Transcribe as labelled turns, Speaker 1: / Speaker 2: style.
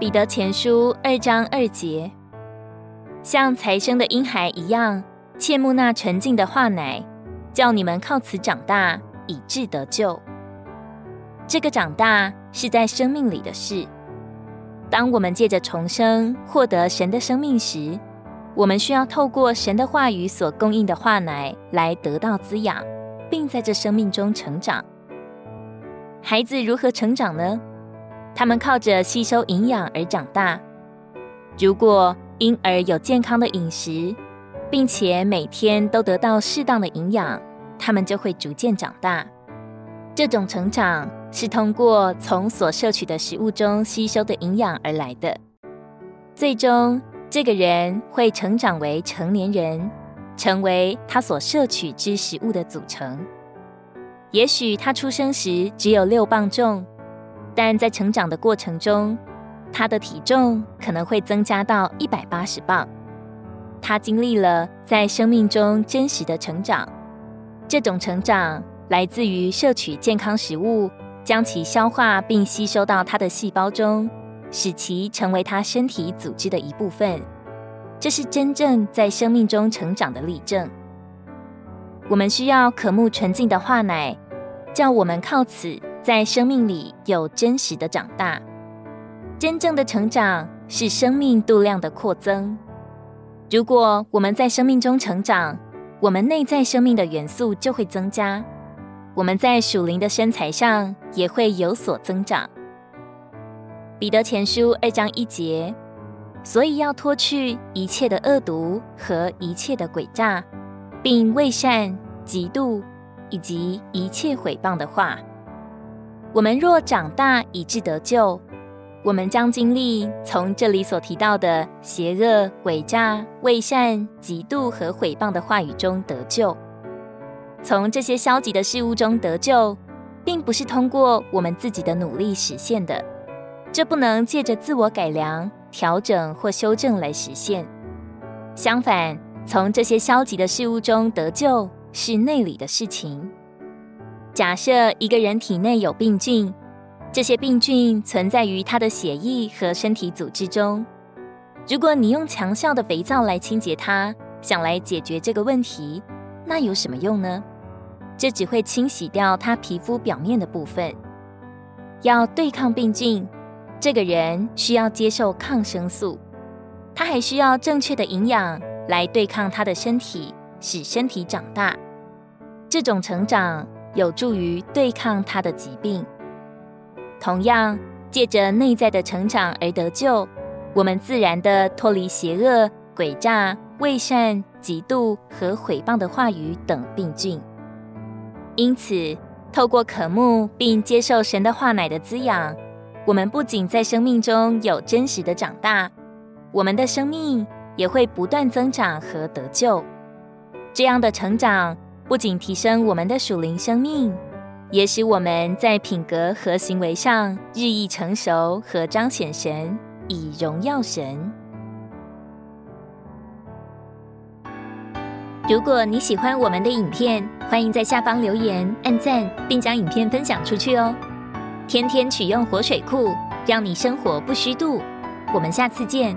Speaker 1: 彼得前书二章二节，像才生的婴孩一样，切慕那纯净的话奶，叫你们靠此长大，以致得救。这个长大是在生命里的事。当我们借着重生获得神的生命时，我们需要透过神的话语所供应的话奶来得到滋养，并在这生命中成长。孩子如何成长呢？他们靠着吸收营养而长大。如果婴儿有健康的饮食，并且每天都得到适当的营养，他们就会逐渐长大。这种成长是通过从所摄取的食物中吸收的营养而来的。最终，这个人会成长为成年人，成为他所摄取之食物的组成。也许他出生时只有六磅重，但在成长的过程中，他的体重可能会增加到一百八十磅。他经历了在生命中真实的成长，这种成长来自于摄取健康食物，将其消化并吸收到他的细胞中，使其成为他身体组织的一部分。这是真正在生命中成长的例证。我们需要渴慕纯净的话奶，叫我们靠此在生命里有真实的长大。真正的成长是生命度量的扩增。如果我们在生命中成长，我们内在生命的元素就会增加，我们在属灵的身材上也会有所增长。彼得前书二章一节，所以要脱去一切的恶毒和一切的诡诈。并伪善、嫉妒以及一切毁谤的话。我们若长大以致得救，我们将经历从这里所提到的邪恶、诡诈、伪善、嫉妒和毁谤的话语中得救。从这些消极的事物中得救，并不是通过我们自己的努力实现的，这不能借着自我改良、调整或修正来实现。相反，从这些消极的事物中得救是内里的事情。假设一个人体内有病菌，这些病菌存在于他的血液和身体组织中。如果你用强效的肥皂来清洁它，想来解决这个问题，那有什么用呢？这只会清洗掉他皮肤表面的部分。要对抗病菌，这个人需要接受抗生素，他还需要正确的营养。来对抗他的身体，使身体长大。这种成长有助于对抗他的疾病。同样，借着内在的成长而得救，我们自然地脱离邪恶、诡诈、伪善、嫉妒和毁谤的话语等病菌。因此，透过渴慕并接受神的话奶的滋养，我们不仅在生命中有真实的长大，我们的生命。也会不断增长和得救。这样的成长不仅提升我们的属灵生命，也使我们在品格和行为上日益成熟和彰显神，以荣耀神。如果你喜欢我们的影片，欢迎在下方留言、按赞，并将影片分享出去哦。天天取用活水库，让你生活不虚度。我们下次见。